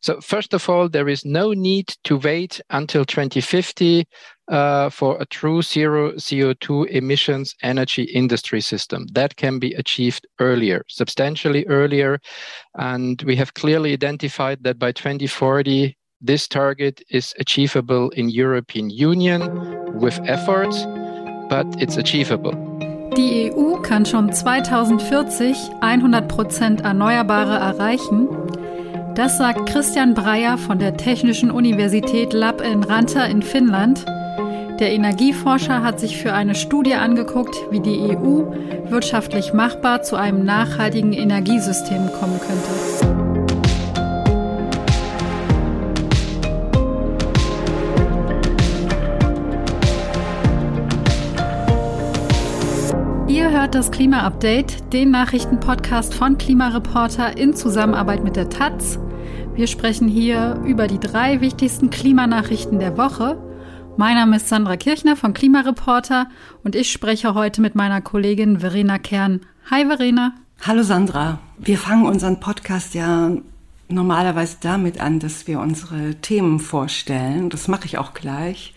So first of all, there is no need to wait until 2050 uh, for a true zero CO2 emissions energy industry system. That can be achieved earlier, substantially earlier. And we have clearly identified that by 2040, this target is achievable in European Union with efforts, but it's achievable. Die EU kann schon 2040 100% Erneuerbare erreichen. Das sagt Christian Breyer von der Technischen Universität Lab in Ranta in Finnland. Der Energieforscher hat sich für eine Studie angeguckt, wie die EU wirtschaftlich machbar zu einem nachhaltigen Energiesystem kommen könnte. Ihr hört das Klima-Update, den Nachrichtenpodcast von Klimareporter in Zusammenarbeit mit der Taz. Wir sprechen hier über die drei wichtigsten Klimanachrichten der Woche. Mein Name ist Sandra Kirchner von Klimareporter und ich spreche heute mit meiner Kollegin Verena Kern. Hi Verena. Hallo Sandra. Wir fangen unseren Podcast ja normalerweise damit an, dass wir unsere Themen vorstellen. Das mache ich auch gleich.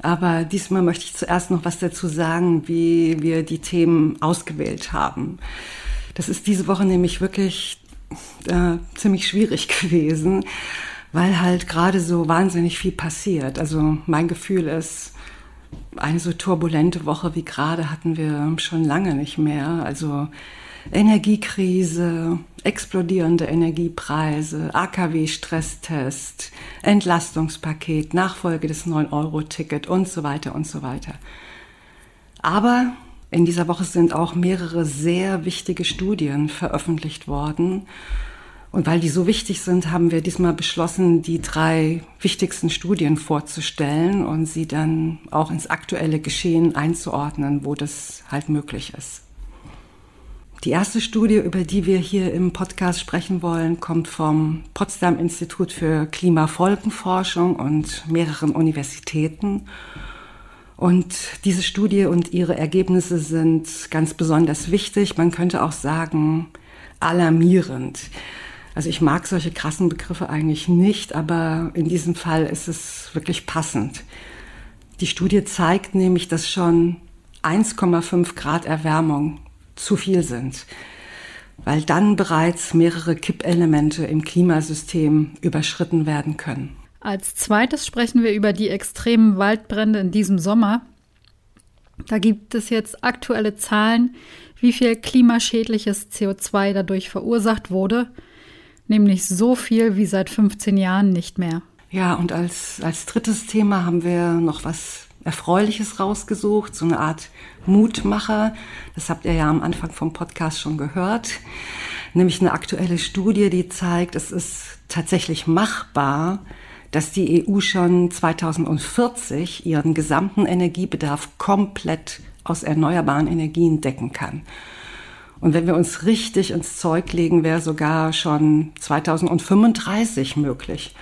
Aber diesmal möchte ich zuerst noch was dazu sagen, wie wir die Themen ausgewählt haben. Das ist diese Woche nämlich wirklich äh, ziemlich schwierig gewesen, weil halt gerade so wahnsinnig viel passiert. Also mein Gefühl ist, eine so turbulente Woche wie gerade hatten wir schon lange nicht mehr. Also Energiekrise, explodierende Energiepreise, AKW-Stresstest, Entlastungspaket, Nachfolge des 9-Euro-Ticket und so weiter und so weiter. Aber in dieser Woche sind auch mehrere sehr wichtige Studien veröffentlicht worden. Und weil die so wichtig sind, haben wir diesmal beschlossen, die drei wichtigsten Studien vorzustellen und sie dann auch ins aktuelle Geschehen einzuordnen, wo das halt möglich ist. Die erste Studie, über die wir hier im Podcast sprechen wollen, kommt vom Potsdam Institut für Klimafolgenforschung und mehreren Universitäten. Und diese Studie und ihre Ergebnisse sind ganz besonders wichtig. Man könnte auch sagen, alarmierend. Also ich mag solche krassen Begriffe eigentlich nicht, aber in diesem Fall ist es wirklich passend. Die Studie zeigt nämlich, dass schon 1,5 Grad Erwärmung zu viel sind, weil dann bereits mehrere Kippelemente im Klimasystem überschritten werden können. Als zweites sprechen wir über die extremen Waldbrände in diesem Sommer. Da gibt es jetzt aktuelle Zahlen, wie viel klimaschädliches CO2 dadurch verursacht wurde, nämlich so viel wie seit 15 Jahren nicht mehr. Ja, und als, als drittes Thema haben wir noch was Erfreuliches rausgesucht, so eine Art Mutmacher. Das habt ihr ja am Anfang vom Podcast schon gehört. Nämlich eine aktuelle Studie, die zeigt, es ist tatsächlich machbar, dass die EU schon 2040 ihren gesamten Energiebedarf komplett aus erneuerbaren Energien decken kann. Und wenn wir uns richtig ins Zeug legen, wäre sogar schon 2035 möglich.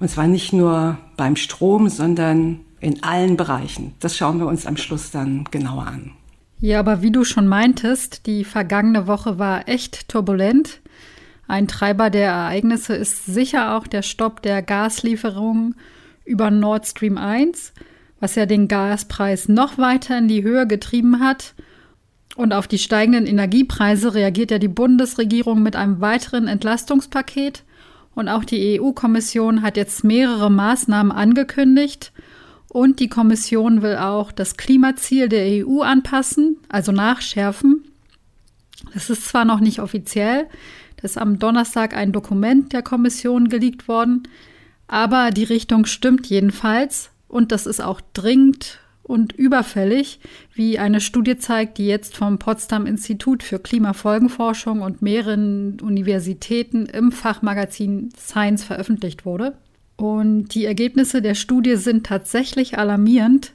Und zwar nicht nur beim Strom, sondern in allen Bereichen. Das schauen wir uns am Schluss dann genauer an. Ja, aber wie du schon meintest, die vergangene Woche war echt turbulent. Ein Treiber der Ereignisse ist sicher auch der Stopp der Gaslieferungen über Nord Stream 1, was ja den Gaspreis noch weiter in die Höhe getrieben hat. Und auf die steigenden Energiepreise reagiert ja die Bundesregierung mit einem weiteren Entlastungspaket. Und auch die EU-Kommission hat jetzt mehrere Maßnahmen angekündigt. Und die Kommission will auch das Klimaziel der EU anpassen, also nachschärfen. Das ist zwar noch nicht offiziell, ist am Donnerstag ein Dokument der Kommission geleakt worden, aber die Richtung stimmt jedenfalls und das ist auch dringend und überfällig, wie eine Studie zeigt, die jetzt vom Potsdam Institut für Klimafolgenforschung und mehreren Universitäten im Fachmagazin Science veröffentlicht wurde. Und die Ergebnisse der Studie sind tatsächlich alarmierend.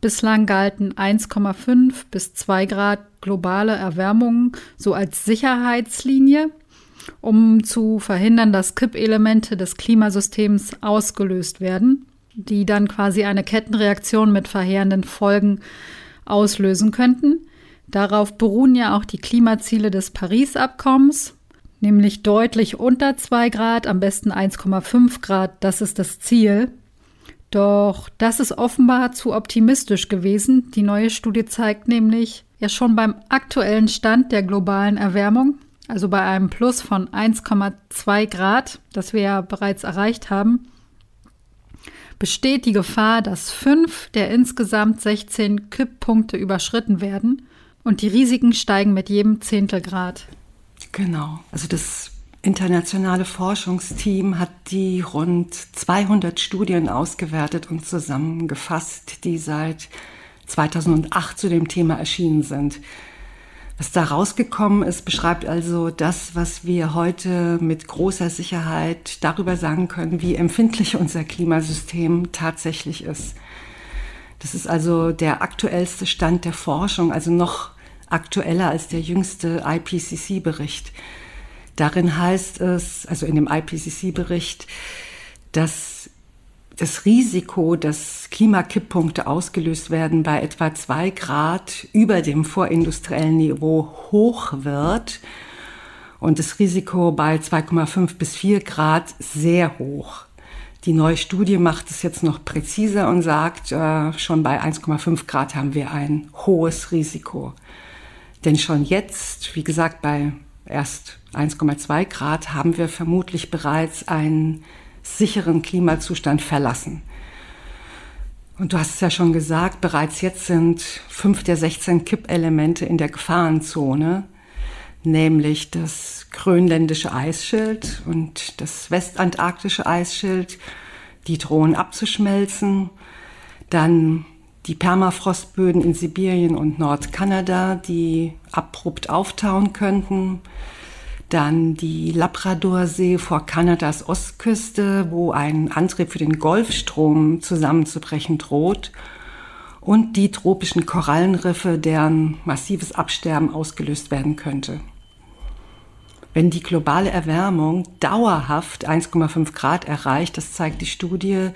Bislang galten 1,5 bis 2 Grad globale Erwärmung so als Sicherheitslinie um zu verhindern, dass Kippelemente des Klimasystems ausgelöst werden, die dann quasi eine Kettenreaktion mit verheerenden Folgen auslösen könnten. Darauf beruhen ja auch die Klimaziele des Paris-Abkommens. nämlich deutlich unter 2 Grad, am besten 1,5 Grad, das ist das Ziel. Doch das ist offenbar zu optimistisch gewesen. Die neue Studie zeigt nämlich, ja schon beim aktuellen Stand der globalen Erwärmung, also bei einem Plus von 1,2 Grad, das wir ja bereits erreicht haben, besteht die Gefahr, dass fünf der insgesamt 16 Kipppunkte überschritten werden und die Risiken steigen mit jedem Zehntelgrad. Genau. Also das internationale Forschungsteam hat die rund 200 Studien ausgewertet und zusammengefasst, die seit 2008 zu dem Thema erschienen sind. Was da rausgekommen ist, beschreibt also das, was wir heute mit großer Sicherheit darüber sagen können, wie empfindlich unser Klimasystem tatsächlich ist. Das ist also der aktuellste Stand der Forschung, also noch aktueller als der jüngste IPCC-Bericht. Darin heißt es, also in dem IPCC-Bericht, dass das Risiko, dass Klimakipppunkte ausgelöst werden bei etwa zwei Grad über dem vorindustriellen Niveau hoch wird und das Risiko bei 2,5 bis 4 Grad sehr hoch. Die neue Studie macht es jetzt noch präziser und sagt, äh, schon bei 1,5 Grad haben wir ein hohes Risiko. Denn schon jetzt, wie gesagt, bei erst 1,2 Grad haben wir vermutlich bereits einen sicheren Klimazustand verlassen. Und du hast es ja schon gesagt, bereits jetzt sind fünf der 16 Kippelemente in der Gefahrenzone, nämlich das grönländische Eisschild und das westantarktische Eisschild, die drohen abzuschmelzen. Dann die Permafrostböden in Sibirien und Nordkanada, die abrupt auftauen könnten. Dann die Labradorsee vor Kanadas Ostküste, wo ein Antrieb für den Golfstrom zusammenzubrechen droht. Und die tropischen Korallenriffe, deren massives Absterben ausgelöst werden könnte. Wenn die globale Erwärmung dauerhaft 1,5 Grad erreicht, das zeigt die Studie,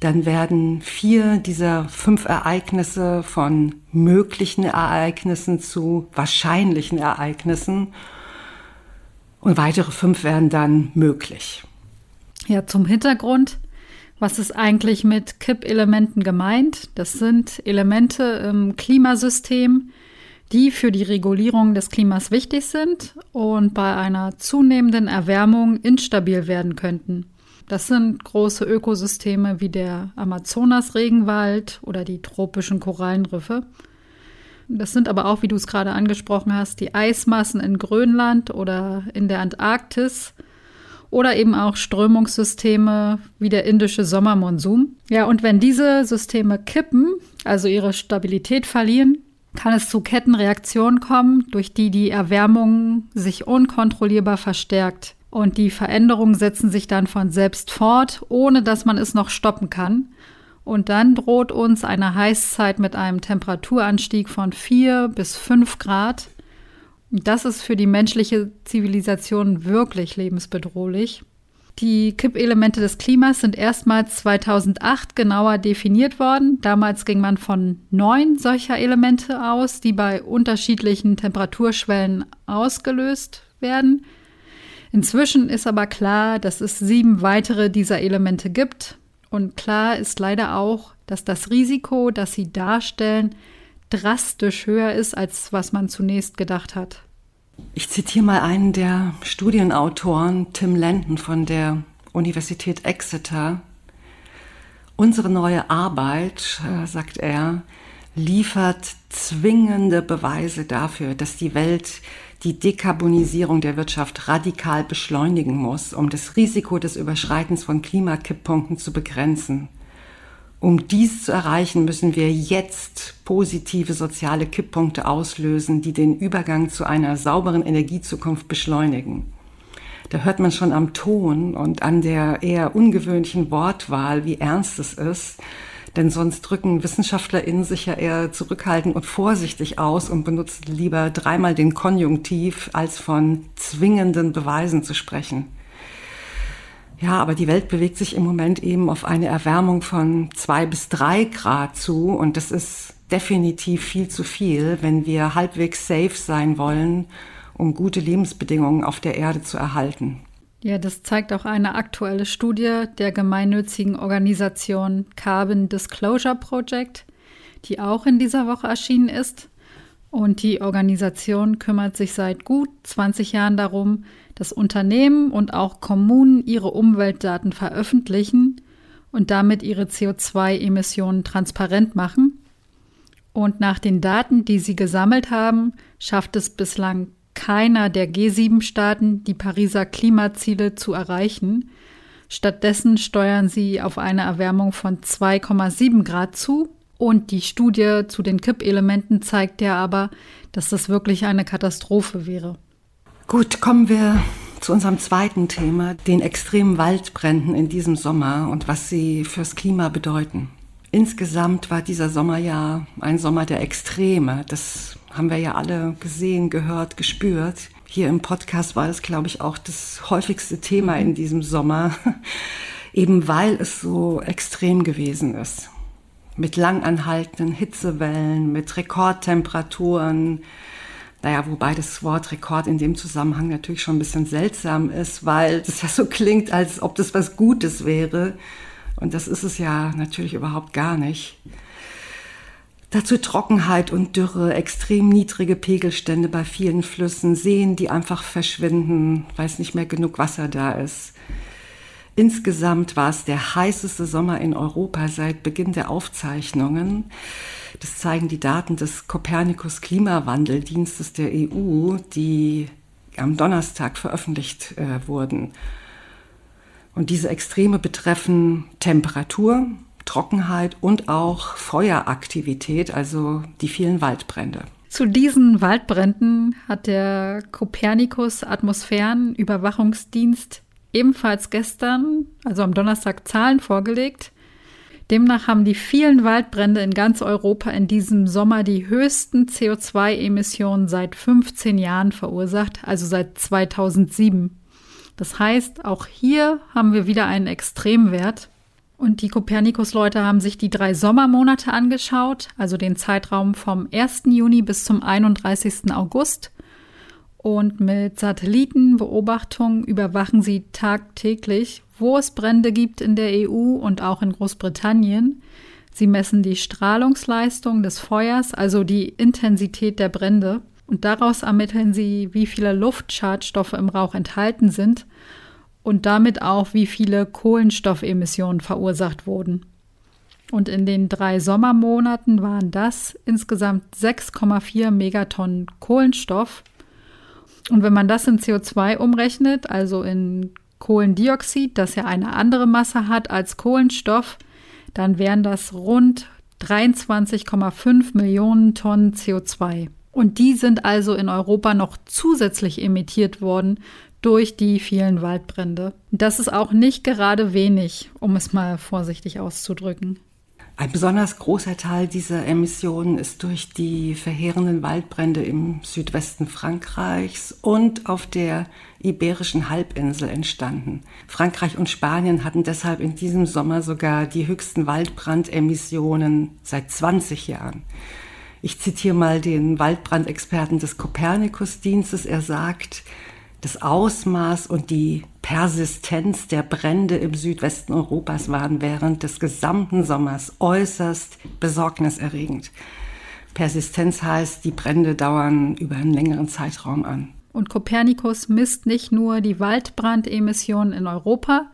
dann werden vier dieser fünf Ereignisse von möglichen Ereignissen zu wahrscheinlichen Ereignissen und weitere fünf werden dann möglich. Ja, zum Hintergrund. Was ist eigentlich mit Kippelementen gemeint? Das sind Elemente im Klimasystem, die für die Regulierung des Klimas wichtig sind und bei einer zunehmenden Erwärmung instabil werden könnten. Das sind große Ökosysteme wie der Amazonas-Regenwald oder die tropischen Korallenriffe. Das sind aber auch, wie du es gerade angesprochen hast, die Eismassen in Grönland oder in der Antarktis oder eben auch Strömungssysteme wie der indische Sommermonsum. Ja, und wenn diese Systeme kippen, also ihre Stabilität verlieren, kann es zu Kettenreaktionen kommen, durch die die Erwärmung sich unkontrollierbar verstärkt. Und die Veränderungen setzen sich dann von selbst fort, ohne dass man es noch stoppen kann. Und dann droht uns eine Heißzeit mit einem Temperaturanstieg von 4 bis 5 Grad. Das ist für die menschliche Zivilisation wirklich lebensbedrohlich. Die Kippelemente des Klimas sind erstmals 2008 genauer definiert worden. Damals ging man von neun solcher Elemente aus, die bei unterschiedlichen Temperaturschwellen ausgelöst werden. Inzwischen ist aber klar, dass es sieben weitere dieser Elemente gibt. Und klar ist leider auch, dass das Risiko, das sie darstellen, drastisch höher ist, als was man zunächst gedacht hat. Ich zitiere mal einen der Studienautoren, Tim Landon von der Universität Exeter. Unsere neue Arbeit, äh, sagt er, liefert zwingende Beweise dafür, dass die Welt die Dekarbonisierung der Wirtschaft radikal beschleunigen muss, um das Risiko des Überschreitens von Klimakipppunkten zu begrenzen. Um dies zu erreichen, müssen wir jetzt positive soziale Kipppunkte auslösen, die den Übergang zu einer sauberen Energiezukunft beschleunigen. Da hört man schon am Ton und an der eher ungewöhnlichen Wortwahl, wie ernst es ist, denn sonst drücken WissenschaftlerInnen sich ja eher zurückhaltend und vorsichtig aus und benutzen lieber dreimal den Konjunktiv, als von zwingenden Beweisen zu sprechen. Ja, aber die Welt bewegt sich im Moment eben auf eine Erwärmung von zwei bis drei Grad zu und das ist definitiv viel zu viel, wenn wir halbwegs safe sein wollen um gute Lebensbedingungen auf der Erde zu erhalten. Ja, das zeigt auch eine aktuelle Studie der gemeinnützigen Organisation Carbon Disclosure Project, die auch in dieser Woche erschienen ist. Und die Organisation kümmert sich seit gut 20 Jahren darum, dass Unternehmen und auch Kommunen ihre Umweltdaten veröffentlichen und damit ihre CO2-Emissionen transparent machen. Und nach den Daten, die sie gesammelt haben, schafft es bislang keiner der G7-Staaten, die Pariser Klimaziele zu erreichen. Stattdessen steuern sie auf eine Erwärmung von 2,7 Grad zu. Und die Studie zu den Kippelementen zeigt ja aber, dass das wirklich eine Katastrophe wäre. Gut, kommen wir zu unserem zweiten Thema, den extremen Waldbränden in diesem Sommer und was sie fürs Klima bedeuten. Insgesamt war dieser Sommer ja ein Sommer der Extreme. Das haben wir ja alle gesehen, gehört, gespürt. Hier im Podcast war es, glaube ich, auch das häufigste Thema in diesem Sommer, eben weil es so extrem gewesen ist. Mit langanhaltenden Hitzewellen, mit Rekordtemperaturen, naja, wobei das Wort Rekord in dem Zusammenhang natürlich schon ein bisschen seltsam ist, weil das ja so klingt, als ob das was Gutes wäre. Und das ist es ja natürlich überhaupt gar nicht. Dazu Trockenheit und Dürre, extrem niedrige Pegelstände bei vielen Flüssen, Seen, die einfach verschwinden, weil es nicht mehr genug Wasser da ist. Insgesamt war es der heißeste Sommer in Europa seit Beginn der Aufzeichnungen. Das zeigen die Daten des Copernicus Klimawandeldienstes der EU, die am Donnerstag veröffentlicht äh, wurden. Und diese Extreme betreffen Temperatur, Trockenheit und auch Feueraktivität, also die vielen Waldbrände. Zu diesen Waldbränden hat der Copernicus Atmosphärenüberwachungsdienst ebenfalls gestern, also am Donnerstag, Zahlen vorgelegt. Demnach haben die vielen Waldbrände in ganz Europa in diesem Sommer die höchsten CO2-Emissionen seit 15 Jahren verursacht, also seit 2007. Das heißt, auch hier haben wir wieder einen Extremwert. Und die Kopernikus-Leute haben sich die drei Sommermonate angeschaut, also den Zeitraum vom 1. Juni bis zum 31. August. Und mit Satellitenbeobachtungen überwachen sie tagtäglich, wo es Brände gibt in der EU und auch in Großbritannien. Sie messen die Strahlungsleistung des Feuers, also die Intensität der Brände. Und daraus ermitteln sie, wie viele Luftschadstoffe im Rauch enthalten sind und damit auch, wie viele Kohlenstoffemissionen verursacht wurden. Und in den drei Sommermonaten waren das insgesamt 6,4 Megatonnen Kohlenstoff und wenn man das in CO2 umrechnet, also in Kohlendioxid, das ja eine andere Masse hat als Kohlenstoff, dann wären das rund 23,5 Millionen Tonnen CO2. Und die sind also in Europa noch zusätzlich emittiert worden durch die vielen Waldbrände. Das ist auch nicht gerade wenig, um es mal vorsichtig auszudrücken. Ein besonders großer Teil dieser Emissionen ist durch die verheerenden Waldbrände im Südwesten Frankreichs und auf der Iberischen Halbinsel entstanden. Frankreich und Spanien hatten deshalb in diesem Sommer sogar die höchsten Waldbrandemissionen seit 20 Jahren. Ich zitiere mal den Waldbrandexperten des Kopernikus-Dienstes. Er sagt, das Ausmaß und die Persistenz der Brände im Südwesten Europas waren während des gesamten Sommers äußerst besorgniserregend. Persistenz heißt, die Brände dauern über einen längeren Zeitraum an. Und Kopernikus misst nicht nur die Waldbrandemissionen in Europa,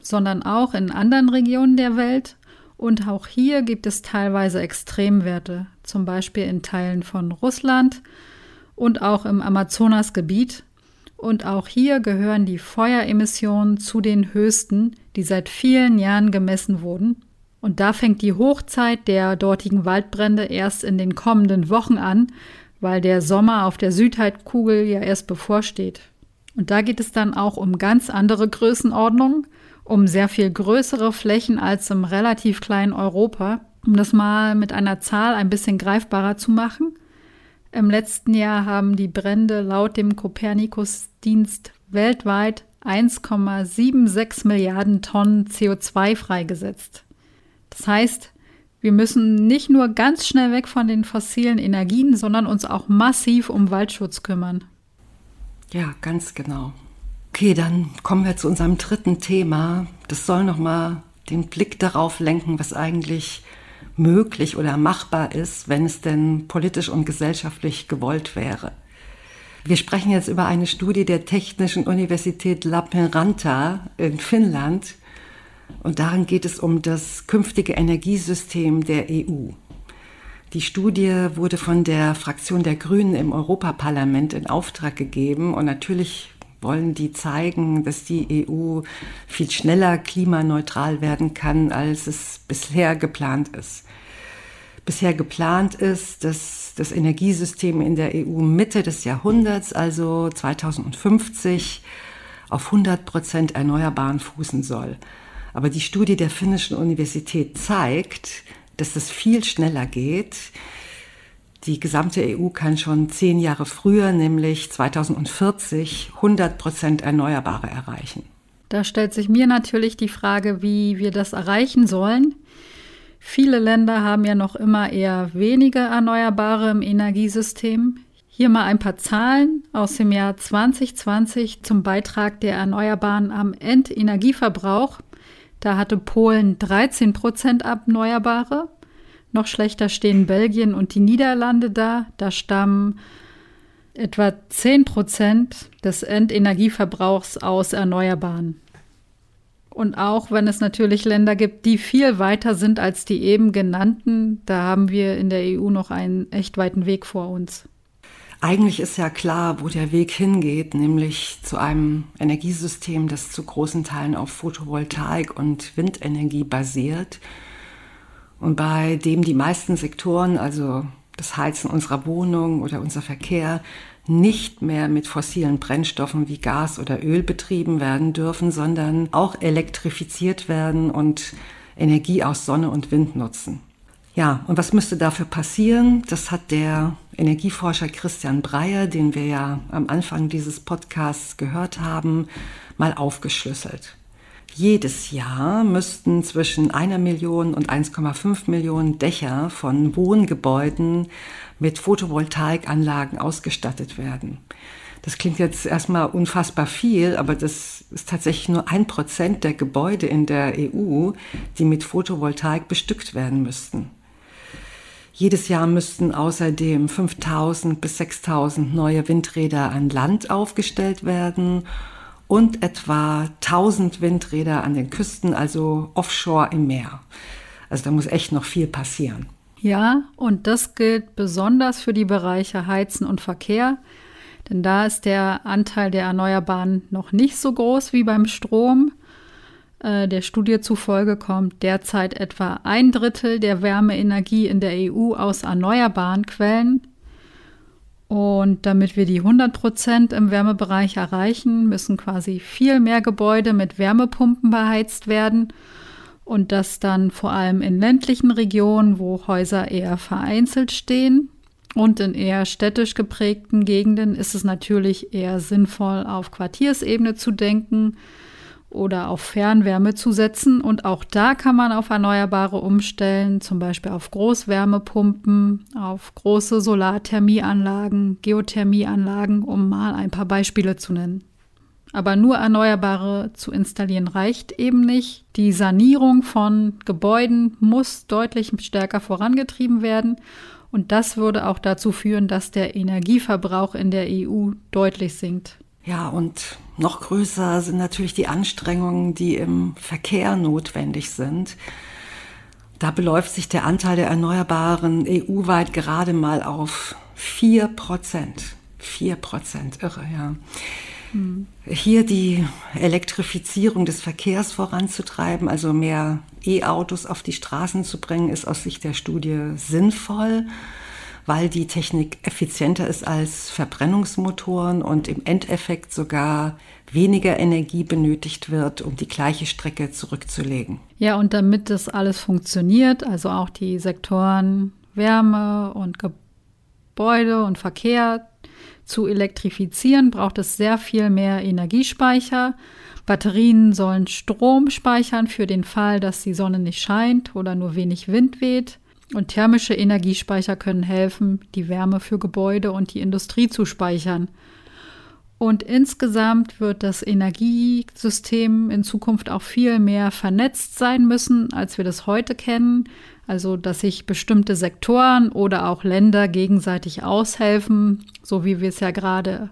sondern auch in anderen Regionen der Welt. Und auch hier gibt es teilweise Extremwerte, zum Beispiel in Teilen von Russland und auch im Amazonasgebiet, und auch hier gehören die Feueremissionen zu den höchsten, die seit vielen Jahren gemessen wurden. Und da fängt die Hochzeit der dortigen Waldbrände erst in den kommenden Wochen an, weil der Sommer auf der Südhalbkugel ja erst bevorsteht. Und da geht es dann auch um ganz andere Größenordnungen, um sehr viel größere Flächen als im relativ kleinen Europa. Um das mal mit einer Zahl ein bisschen greifbarer zu machen. Im letzten Jahr haben die Brände laut dem Kopernikus-Dienst weltweit 1,76 Milliarden Tonnen CO2 freigesetzt. Das heißt, wir müssen nicht nur ganz schnell weg von den fossilen Energien, sondern uns auch massiv um Waldschutz kümmern. Ja, ganz genau. Okay, dann kommen wir zu unserem dritten Thema. Das soll nochmal den Blick darauf lenken, was eigentlich möglich oder machbar ist, wenn es denn politisch und gesellschaftlich gewollt wäre. Wir sprechen jetzt über eine Studie der Technischen Universität Lappeenranta in Finnland. Und darin geht es um das künftige Energiesystem der EU. Die Studie wurde von der Fraktion der Grünen im Europaparlament in Auftrag gegeben. Und natürlich wollen die zeigen, dass die EU viel schneller klimaneutral werden kann, als es bisher geplant ist. Bisher geplant ist, dass das Energiesystem in der EU Mitte des Jahrhunderts, also 2050, auf 100 Prozent Erneuerbaren fußen soll. Aber die Studie der finnischen Universität zeigt, dass es viel schneller geht. Die gesamte EU kann schon zehn Jahre früher, nämlich 2040, 100 Prozent Erneuerbare erreichen. Da stellt sich mir natürlich die Frage, wie wir das erreichen sollen. Viele Länder haben ja noch immer eher wenige Erneuerbare im Energiesystem. Hier mal ein paar Zahlen aus dem Jahr 2020 zum Beitrag der Erneuerbaren am Endenergieverbrauch. Da hatte Polen 13 Prozent Erneuerbare. Noch schlechter stehen Belgien und die Niederlande da. Da stammen etwa 10 Prozent des Endenergieverbrauchs aus Erneuerbaren. Und auch wenn es natürlich Länder gibt, die viel weiter sind als die eben genannten, da haben wir in der EU noch einen echt weiten Weg vor uns. Eigentlich ist ja klar, wo der Weg hingeht, nämlich zu einem Energiesystem, das zu großen Teilen auf Photovoltaik und Windenergie basiert und bei dem die meisten Sektoren, also das Heizen unserer Wohnung oder unser Verkehr, nicht mehr mit fossilen Brennstoffen wie Gas oder Öl betrieben werden dürfen, sondern auch elektrifiziert werden und Energie aus Sonne und Wind nutzen. Ja, und was müsste dafür passieren? Das hat der Energieforscher Christian Breyer, den wir ja am Anfang dieses Podcasts gehört haben, mal aufgeschlüsselt. Jedes Jahr müssten zwischen einer Million und 1,5 Millionen Dächer von Wohngebäuden mit Photovoltaikanlagen ausgestattet werden. Das klingt jetzt erstmal unfassbar viel, aber das ist tatsächlich nur ein Prozent der Gebäude in der EU, die mit Photovoltaik bestückt werden müssten. Jedes Jahr müssten außerdem 5000 bis 6000 neue Windräder an Land aufgestellt werden und etwa 1000 Windräder an den Küsten, also offshore im Meer. Also da muss echt noch viel passieren. Ja, und das gilt besonders für die Bereiche Heizen und Verkehr, denn da ist der Anteil der Erneuerbaren noch nicht so groß wie beim Strom. Äh, der Studie zufolge kommt derzeit etwa ein Drittel der Wärmeenergie in der EU aus erneuerbaren Quellen. Und damit wir die 100 Prozent im Wärmebereich erreichen, müssen quasi viel mehr Gebäude mit Wärmepumpen beheizt werden und das dann vor allem in ländlichen Regionen, wo Häuser eher vereinzelt stehen. Und in eher städtisch geprägten Gegenden ist es natürlich eher sinnvoll, auf Quartiersebene zu denken oder auf Fernwärme zu setzen. Und auch da kann man auf Erneuerbare umstellen, zum Beispiel auf Großwärmepumpen, auf große Solarthermieanlagen, Geothermieanlagen, um mal ein paar Beispiele zu nennen. Aber nur Erneuerbare zu installieren reicht eben nicht. Die Sanierung von Gebäuden muss deutlich stärker vorangetrieben werden. Und das würde auch dazu führen, dass der Energieverbrauch in der EU deutlich sinkt. Ja, und noch größer sind natürlich die Anstrengungen, die im Verkehr notwendig sind. Da beläuft sich der Anteil der Erneuerbaren EU-weit gerade mal auf 4 Prozent. 4 Prozent, irre, ja. Hier die Elektrifizierung des Verkehrs voranzutreiben, also mehr E-Autos auf die Straßen zu bringen, ist aus Sicht der Studie sinnvoll, weil die Technik effizienter ist als Verbrennungsmotoren und im Endeffekt sogar weniger Energie benötigt wird, um die gleiche Strecke zurückzulegen. Ja, und damit das alles funktioniert, also auch die Sektoren Wärme und Gebäude und Verkehr zu elektrifizieren, braucht es sehr viel mehr Energiespeicher. Batterien sollen Strom speichern für den Fall, dass die Sonne nicht scheint oder nur wenig Wind weht. Und thermische Energiespeicher können helfen, die Wärme für Gebäude und die Industrie zu speichern. Und insgesamt wird das Energiesystem in Zukunft auch viel mehr vernetzt sein müssen, als wir das heute kennen. Also, dass sich bestimmte Sektoren oder auch Länder gegenseitig aushelfen, so wie wir es ja gerade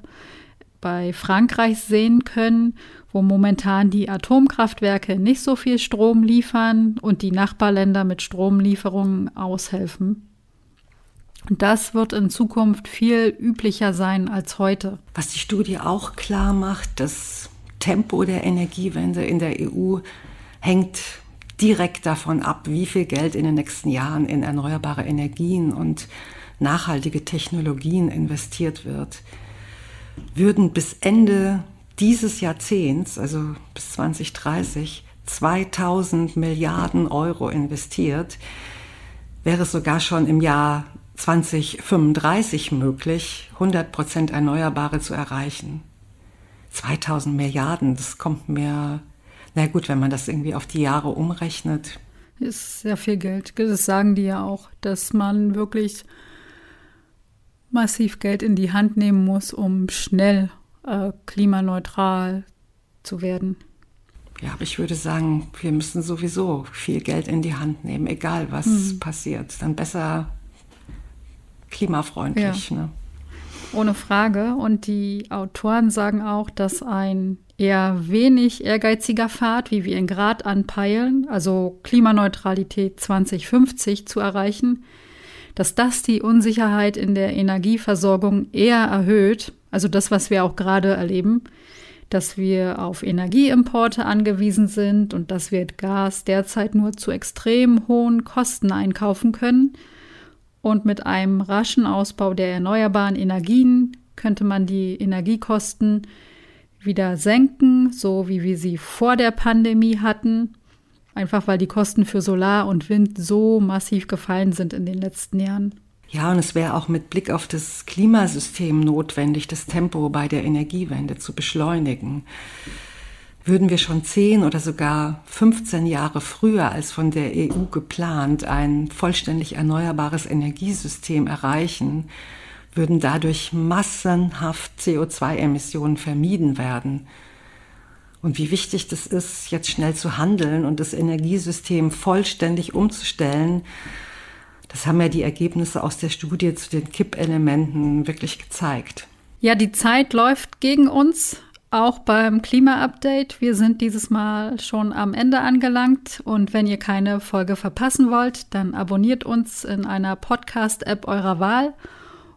bei Frankreich sehen können, wo momentan die Atomkraftwerke nicht so viel Strom liefern und die Nachbarländer mit Stromlieferungen aushelfen. Und das wird in Zukunft viel üblicher sein als heute. Was die Studie auch klar macht, das Tempo der Energiewende in der EU hängt direkt davon ab, wie viel Geld in den nächsten Jahren in erneuerbare Energien und nachhaltige Technologien investiert wird. Würden bis Ende dieses Jahrzehnts, also bis 2030, 2000 Milliarden Euro investiert, wäre es sogar schon im Jahr 2035 möglich, 100 Prozent Erneuerbare zu erreichen. 2000 Milliarden, das kommt mir, na gut, wenn man das irgendwie auf die Jahre umrechnet. Ist sehr viel Geld. Das sagen die ja auch, dass man wirklich massiv Geld in die Hand nehmen muss, um schnell äh, klimaneutral zu werden. Ja, aber ich würde sagen, wir müssen sowieso viel Geld in die Hand nehmen, egal was mhm. passiert. Dann besser klimafreundlich. Ja. Ne? Ohne Frage. Und die Autoren sagen auch, dass ein eher wenig ehrgeiziger Pfad, wie wir ihn gerade anpeilen, also Klimaneutralität 2050 zu erreichen, dass das die Unsicherheit in der Energieversorgung eher erhöht, also das, was wir auch gerade erleben, dass wir auf Energieimporte angewiesen sind und dass wir Gas derzeit nur zu extrem hohen Kosten einkaufen können und mit einem raschen Ausbau der erneuerbaren Energien könnte man die Energiekosten wieder senken, so wie wir sie vor der Pandemie hatten. Einfach weil die Kosten für Solar und Wind so massiv gefallen sind in den letzten Jahren. Ja, und es wäre auch mit Blick auf das Klimasystem notwendig, das Tempo bei der Energiewende zu beschleunigen würden wir schon zehn oder sogar 15 Jahre früher als von der EU geplant ein vollständig erneuerbares Energiesystem erreichen, würden dadurch massenhaft CO2-Emissionen vermieden werden. Und wie wichtig das ist, jetzt schnell zu handeln und das Energiesystem vollständig umzustellen, das haben ja die Ergebnisse aus der Studie zu den Kippelementen wirklich gezeigt. Ja, die Zeit läuft gegen uns auch beim Klima-Update. Wir sind dieses Mal schon am Ende angelangt und wenn ihr keine Folge verpassen wollt, dann abonniert uns in einer Podcast-App eurer Wahl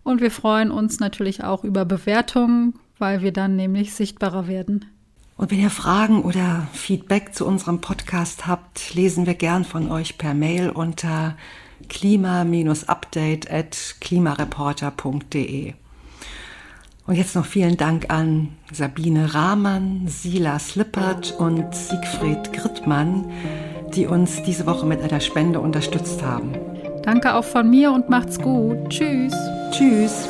und wir freuen uns natürlich auch über Bewertungen, weil wir dann nämlich sichtbarer werden. Und wenn ihr Fragen oder Feedback zu unserem Podcast habt, lesen wir gern von euch per Mail unter klima-update at klimareporter.de. Und jetzt noch vielen Dank an Sabine Rahmann, Silas Lippert und Siegfried Grittmann, die uns diese Woche mit einer Spende unterstützt haben. Danke auch von mir und macht's gut. Tschüss. Tschüss.